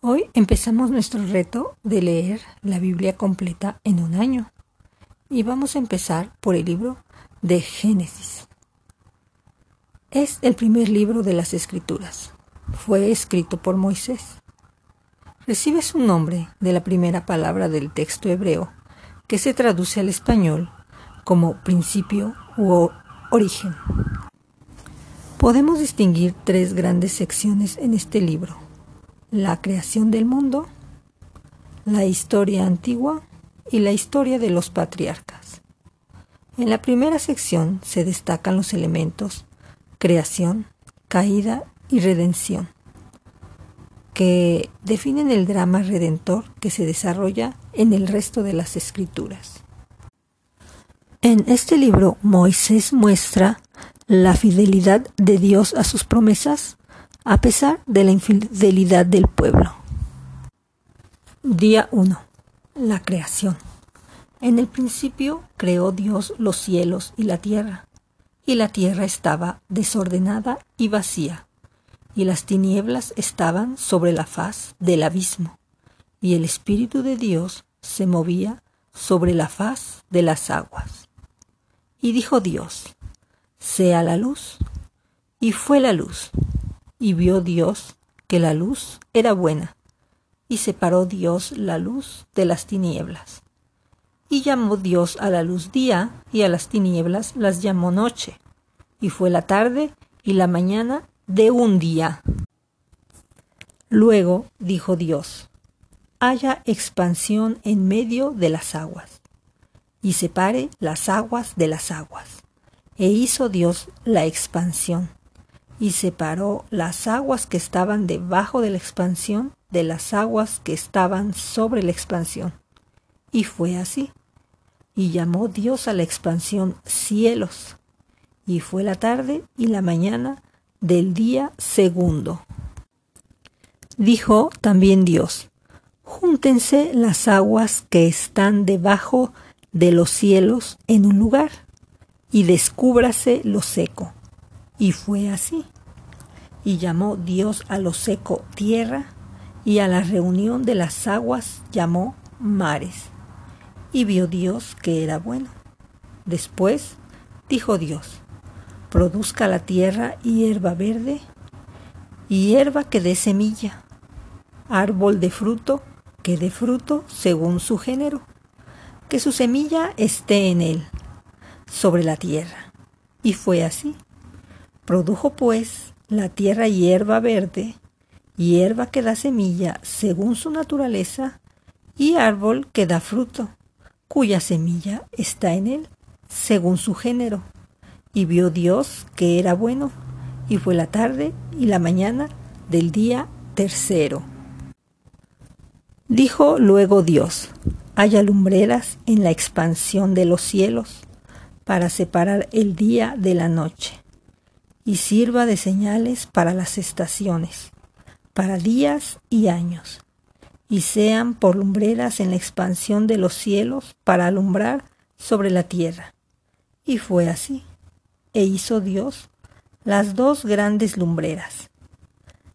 Hoy empezamos nuestro reto de leer la Biblia completa en un año y vamos a empezar por el libro de Génesis. Es el primer libro de las Escrituras. Fue escrito por Moisés. Recibe su nombre de la primera palabra del texto hebreo que se traduce al español como principio u origen. Podemos distinguir tres grandes secciones en este libro la creación del mundo, la historia antigua y la historia de los patriarcas. En la primera sección se destacan los elementos creación, caída y redención, que definen el drama redentor que se desarrolla en el resto de las escrituras. En este libro Moisés muestra la fidelidad de Dios a sus promesas a pesar de la infidelidad del pueblo. Día 1. La creación. En el principio creó Dios los cielos y la tierra, y la tierra estaba desordenada y vacía, y las tinieblas estaban sobre la faz del abismo, y el Espíritu de Dios se movía sobre la faz de las aguas. Y dijo Dios, sea la luz, y fue la luz. Y vio Dios que la luz era buena, y separó Dios la luz de las tinieblas. Y llamó Dios a la luz día, y a las tinieblas las llamó noche. Y fue la tarde y la mañana de un día. Luego dijo Dios, haya expansión en medio de las aguas, y separe las aguas de las aguas. E hizo Dios la expansión y separó las aguas que estaban debajo de la expansión de las aguas que estaban sobre la expansión. Y fue así. Y llamó Dios a la expansión cielos. Y fue la tarde y la mañana del día segundo. Dijo también Dios, júntense las aguas que están debajo de los cielos en un lugar, y descúbrase lo seco y fue así. Y llamó Dios a lo seco tierra, y a la reunión de las aguas llamó mares. Y vio Dios que era bueno. Después dijo Dios, produzca la tierra hierba verde, y hierba que dé semilla, árbol de fruto que dé fruto según su género, que su semilla esté en él, sobre la tierra. Y fue así. Produjo pues la tierra hierba verde, hierba que da semilla según su naturaleza, y árbol que da fruto, cuya semilla está en él, según su género. Y vio Dios que era bueno, y fue la tarde y la mañana del día tercero. Dijo luego Dios, haya lumbreras en la expansión de los cielos, para separar el día de la noche y sirva de señales para las estaciones, para días y años, y sean por lumbreras en la expansión de los cielos para alumbrar sobre la tierra. Y fue así. E hizo Dios las dos grandes lumbreras,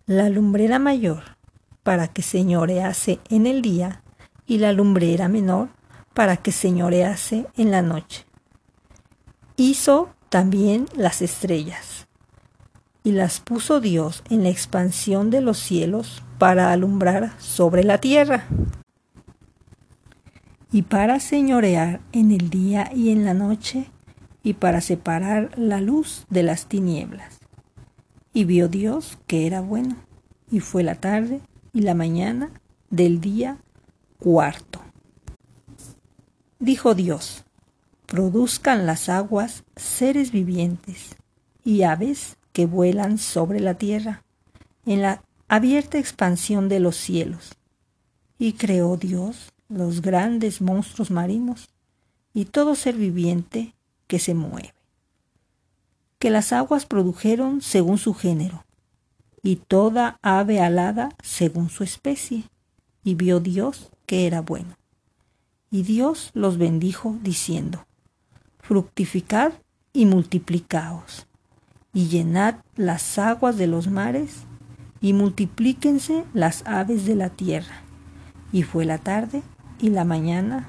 la lumbrera mayor para que señorease en el día y la lumbrera menor para que señorease en la noche. Hizo también las estrellas y las puso Dios en la expansión de los cielos para alumbrar sobre la tierra y para señorear en el día y en la noche y para separar la luz de las tinieblas. Y vio Dios que era bueno, y fue la tarde y la mañana del día cuarto. Dijo Dios, produzcan las aguas seres vivientes y aves que vuelan sobre la tierra, en la abierta expansión de los cielos. Y creó Dios los grandes monstruos marinos y todo ser viviente que se mueve. Que las aguas produjeron según su género, y toda ave alada según su especie, y vio Dios que era bueno. Y Dios los bendijo diciendo, Fructificad y multiplicaos y llenad las aguas de los mares y multiplíquense las aves de la tierra. Y fue la tarde y la mañana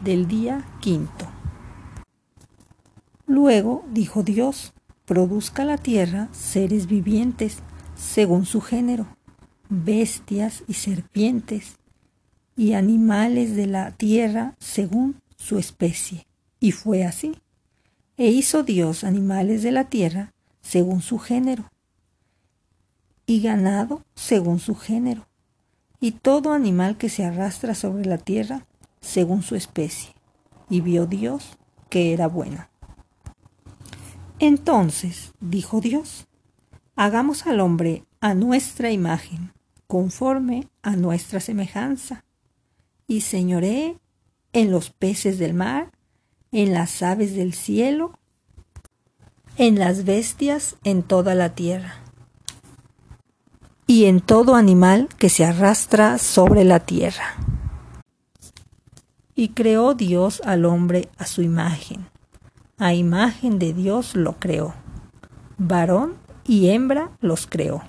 del día quinto. Luego dijo Dios, produzca la tierra seres vivientes según su género, bestias y serpientes, y animales de la tierra según su especie. Y fue así. E hizo Dios animales de la tierra según su género, y ganado según su género, y todo animal que se arrastra sobre la tierra según su especie. Y vio Dios que era bueno. Entonces dijo Dios, hagamos al hombre a nuestra imagen, conforme a nuestra semejanza, y señoré en los peces del mar, en las aves del cielo, en las bestias, en toda la tierra, y en todo animal que se arrastra sobre la tierra. Y creó Dios al hombre a su imagen, a imagen de Dios lo creó, varón y hembra los creó,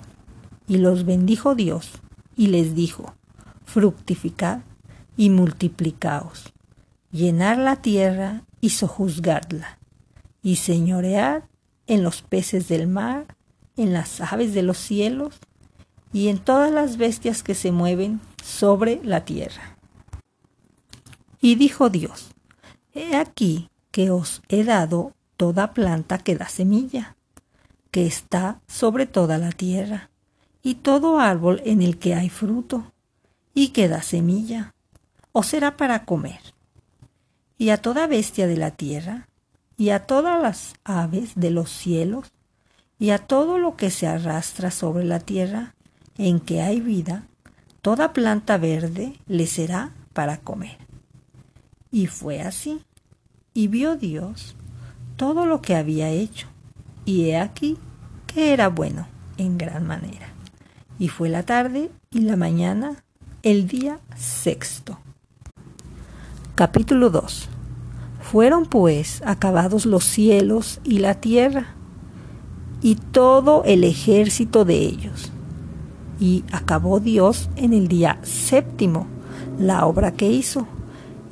y los bendijo Dios, y les dijo, fructificad y multiplicaos, llenar la tierra y sojuzgadla, y señorear en los peces del mar, en las aves de los cielos, y en todas las bestias que se mueven sobre la tierra. Y dijo Dios, He aquí que os he dado toda planta que da semilla, que está sobre toda la tierra, y todo árbol en el que hay fruto, y que da semilla, o será para comer. Y a toda bestia de la tierra, y a todas las aves de los cielos, y a todo lo que se arrastra sobre la tierra, en que hay vida, toda planta verde le será para comer. Y fue así. Y vio Dios todo lo que había hecho, y he aquí que era bueno en gran manera. Y fue la tarde y la mañana, el día sexto. Capítulo 2 Fueron pues acabados los cielos y la tierra, y todo el ejército de ellos. Y acabó Dios en el día séptimo la obra que hizo,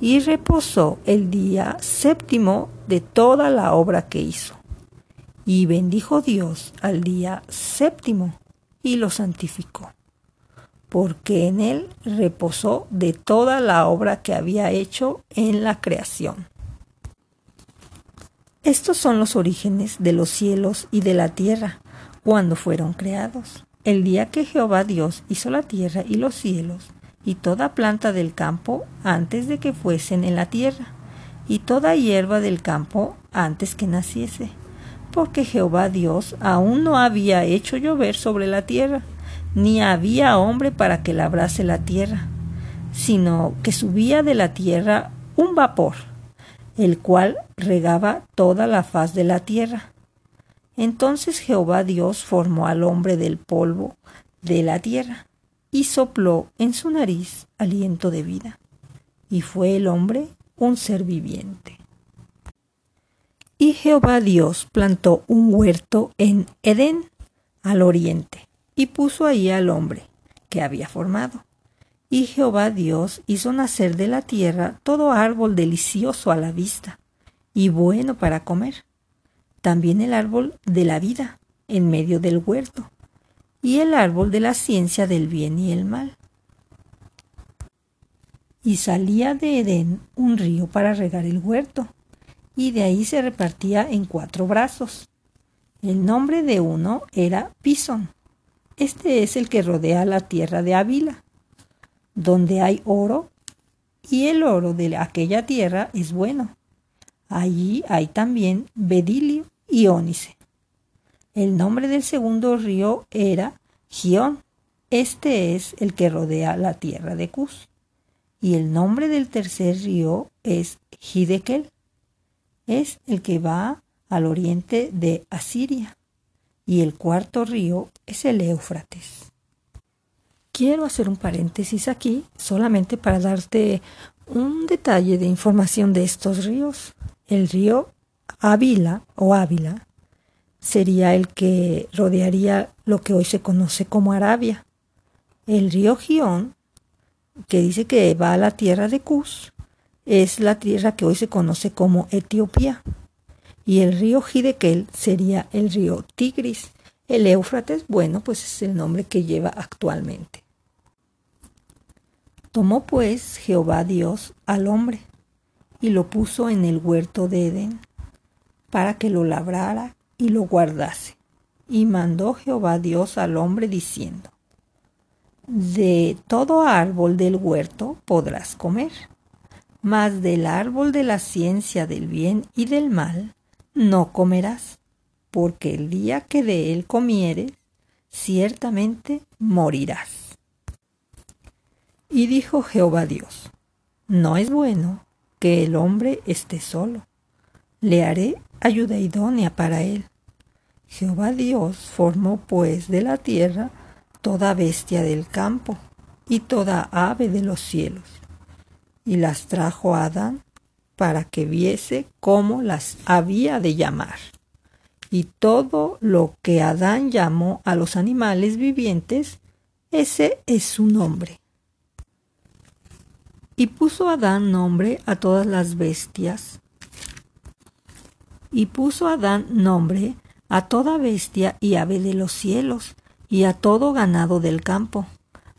y reposó el día séptimo de toda la obra que hizo. Y bendijo Dios al día séptimo y lo santificó porque en él reposó de toda la obra que había hecho en la creación. Estos son los orígenes de los cielos y de la tierra, cuando fueron creados. El día que Jehová Dios hizo la tierra y los cielos, y toda planta del campo antes de que fuesen en la tierra, y toda hierba del campo antes que naciese, porque Jehová Dios aún no había hecho llover sobre la tierra, ni había hombre para que labrase la tierra, sino que subía de la tierra un vapor, el cual regaba toda la faz de la tierra. Entonces Jehová Dios formó al hombre del polvo de la tierra y sopló en su nariz aliento de vida, y fue el hombre un ser viviente. Y Jehová Dios plantó un huerto en Edén, al oriente, y puso ahí al hombre que había formado. Y Jehová Dios hizo nacer de la tierra todo árbol delicioso a la vista y bueno para comer, también el árbol de la vida en medio del huerto, y el árbol de la ciencia del bien y el mal. Y salía de Edén un río para regar el huerto, y de ahí se repartía en cuatro brazos. El nombre de uno era Pison, este es el que rodea la tierra de Ávila, donde hay oro, y el oro de aquella tierra es bueno. Allí hay también bedilio y ónice. El nombre del segundo río era Gión. Este es el que rodea la tierra de Cus. Y el nombre del tercer río es Hidekel. Es el que va al oriente de Asiria y el cuarto río es el Éufrates. Quiero hacer un paréntesis aquí solamente para darte un detalle de información de estos ríos. El río Ávila o Ávila sería el que rodearía lo que hoy se conoce como Arabia. El río Gion, que dice que va a la tierra de Cus, es la tierra que hoy se conoce como Etiopía. Y el río Hidekel sería el río Tigris. El Éufrates, bueno, pues es el nombre que lleva actualmente. Tomó pues Jehová Dios al hombre y lo puso en el huerto de Edén para que lo labrara y lo guardase. Y mandó Jehová Dios al hombre diciendo, De todo árbol del huerto podrás comer, mas del árbol de la ciencia del bien y del mal no comerás, porque el día que de él comieres, ciertamente morirás. Y dijo Jehová Dios, No es bueno que el hombre esté solo, le haré ayuda idónea para él. Jehová Dios formó pues de la tierra toda bestia del campo y toda ave de los cielos, y las trajo Adán para que viese cómo las había de llamar. Y todo lo que Adán llamó a los animales vivientes, ese es su nombre. Y puso Adán nombre a todas las bestias y puso Adán nombre a toda bestia y ave de los cielos, y a todo ganado del campo.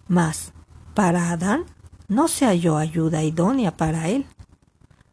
Mas para Adán no se halló ayuda idónea para él.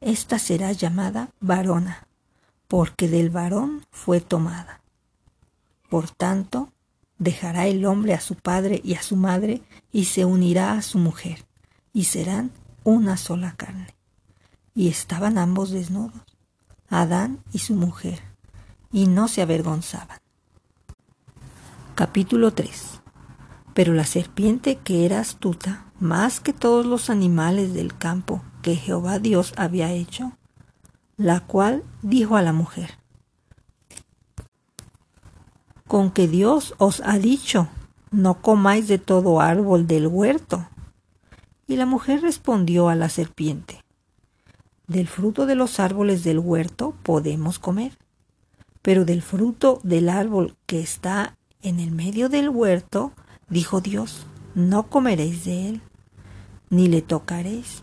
Esta será llamada varona, porque del varón fue tomada. Por tanto, dejará el hombre a su padre y a su madre y se unirá a su mujer, y serán una sola carne. Y estaban ambos desnudos, Adán y su mujer, y no se avergonzaban. Capítulo 3 Pero la serpiente que era astuta, más que todos los animales del campo que Jehová Dios había hecho, la cual dijo a la mujer, con que Dios os ha dicho, no comáis de todo árbol del huerto. Y la mujer respondió a la serpiente, del fruto de los árboles del huerto podemos comer pero del fruto del árbol que está en el medio del huerto, dijo Dios, no comeréis de él, ni le tocaréis,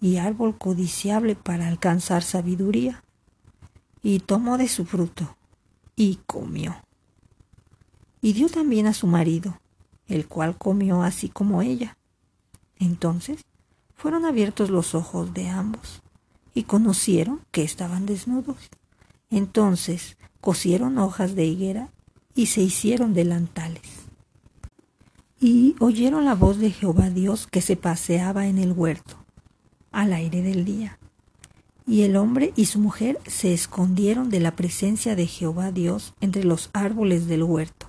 y árbol codiciable para alcanzar sabiduría. Y tomó de su fruto y comió. Y dio también a su marido, el cual comió así como ella. Entonces fueron abiertos los ojos de ambos y conocieron que estaban desnudos. Entonces cosieron hojas de higuera y se hicieron delantales. Y oyeron la voz de Jehová Dios que se paseaba en el huerto, al aire del día. Y el hombre y su mujer se escondieron de la presencia de Jehová Dios entre los árboles del huerto.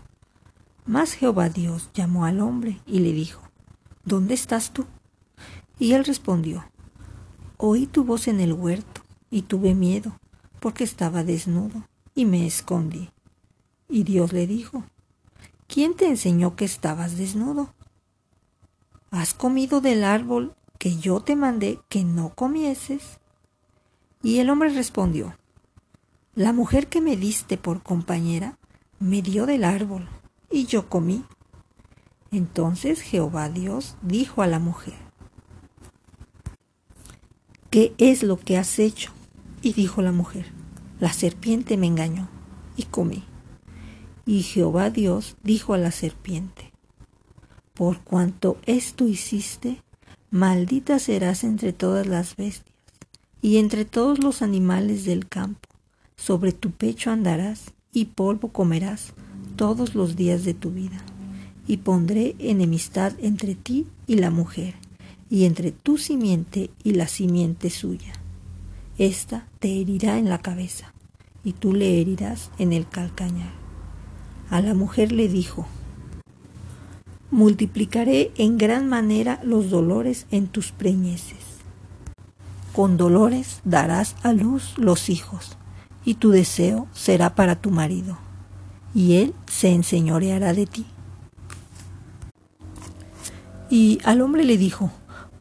Mas Jehová Dios llamó al hombre y le dijo, ¿Dónde estás tú? Y él respondió, Oí tu voz en el huerto, y tuve miedo, porque estaba desnudo, y me escondí. Y Dios le dijo, ¿quién te enseñó que estabas desnudo? ¿Has comido del árbol que yo te mandé que no comieses? Y el hombre respondió, La mujer que me diste por compañera me dio del árbol, y yo comí. Entonces Jehová Dios dijo a la mujer, ¿qué es lo que has hecho? Y dijo la mujer, la serpiente me engañó, y comí. Y Jehová Dios dijo a la serpiente, Por cuanto esto hiciste, maldita serás entre todas las bestias y entre todos los animales del campo. Sobre tu pecho andarás y polvo comerás todos los días de tu vida. Y pondré enemistad entre ti y la mujer, y entre tu simiente y la simiente suya. Esta te herirá en la cabeza, y tú le herirás en el calcañar. A la mujer le dijo, multiplicaré en gran manera los dolores en tus preñeces. Con dolores darás a luz los hijos, y tu deseo será para tu marido, y él se enseñoreará de ti. Y al hombre le dijo,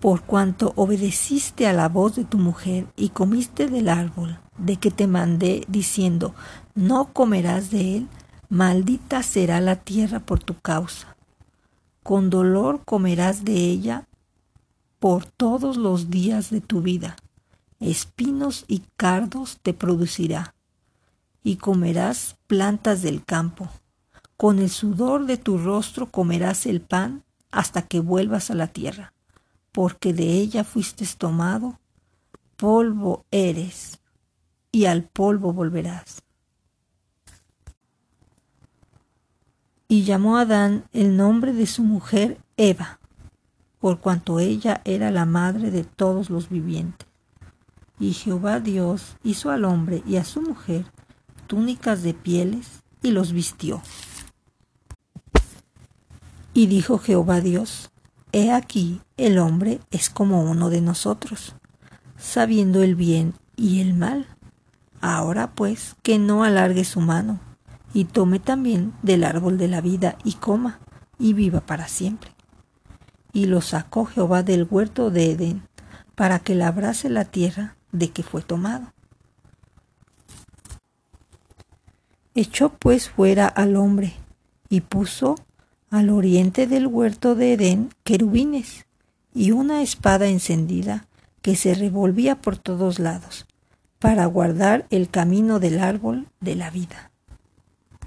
por cuanto obedeciste a la voz de tu mujer y comiste del árbol de que te mandé diciendo, no comerás de él, Maldita será la tierra por tu causa. Con dolor comerás de ella por todos los días de tu vida. Espinos y cardos te producirá. Y comerás plantas del campo. Con el sudor de tu rostro comerás el pan hasta que vuelvas a la tierra, porque de ella fuiste tomado, polvo eres, y al polvo volverás. Y llamó a Adán el nombre de su mujer Eva, por cuanto ella era la madre de todos los vivientes. Y Jehová Dios hizo al hombre y a su mujer túnicas de pieles y los vistió. Y dijo Jehová Dios, He aquí el hombre es como uno de nosotros, sabiendo el bien y el mal. Ahora pues que no alargue su mano y tome también del árbol de la vida y coma, y viva para siempre. Y lo sacó Jehová del huerto de Edén, para que labrase la tierra de que fue tomado. Echó pues fuera al hombre, y puso al oriente del huerto de Edén querubines, y una espada encendida que se revolvía por todos lados, para guardar el camino del árbol de la vida.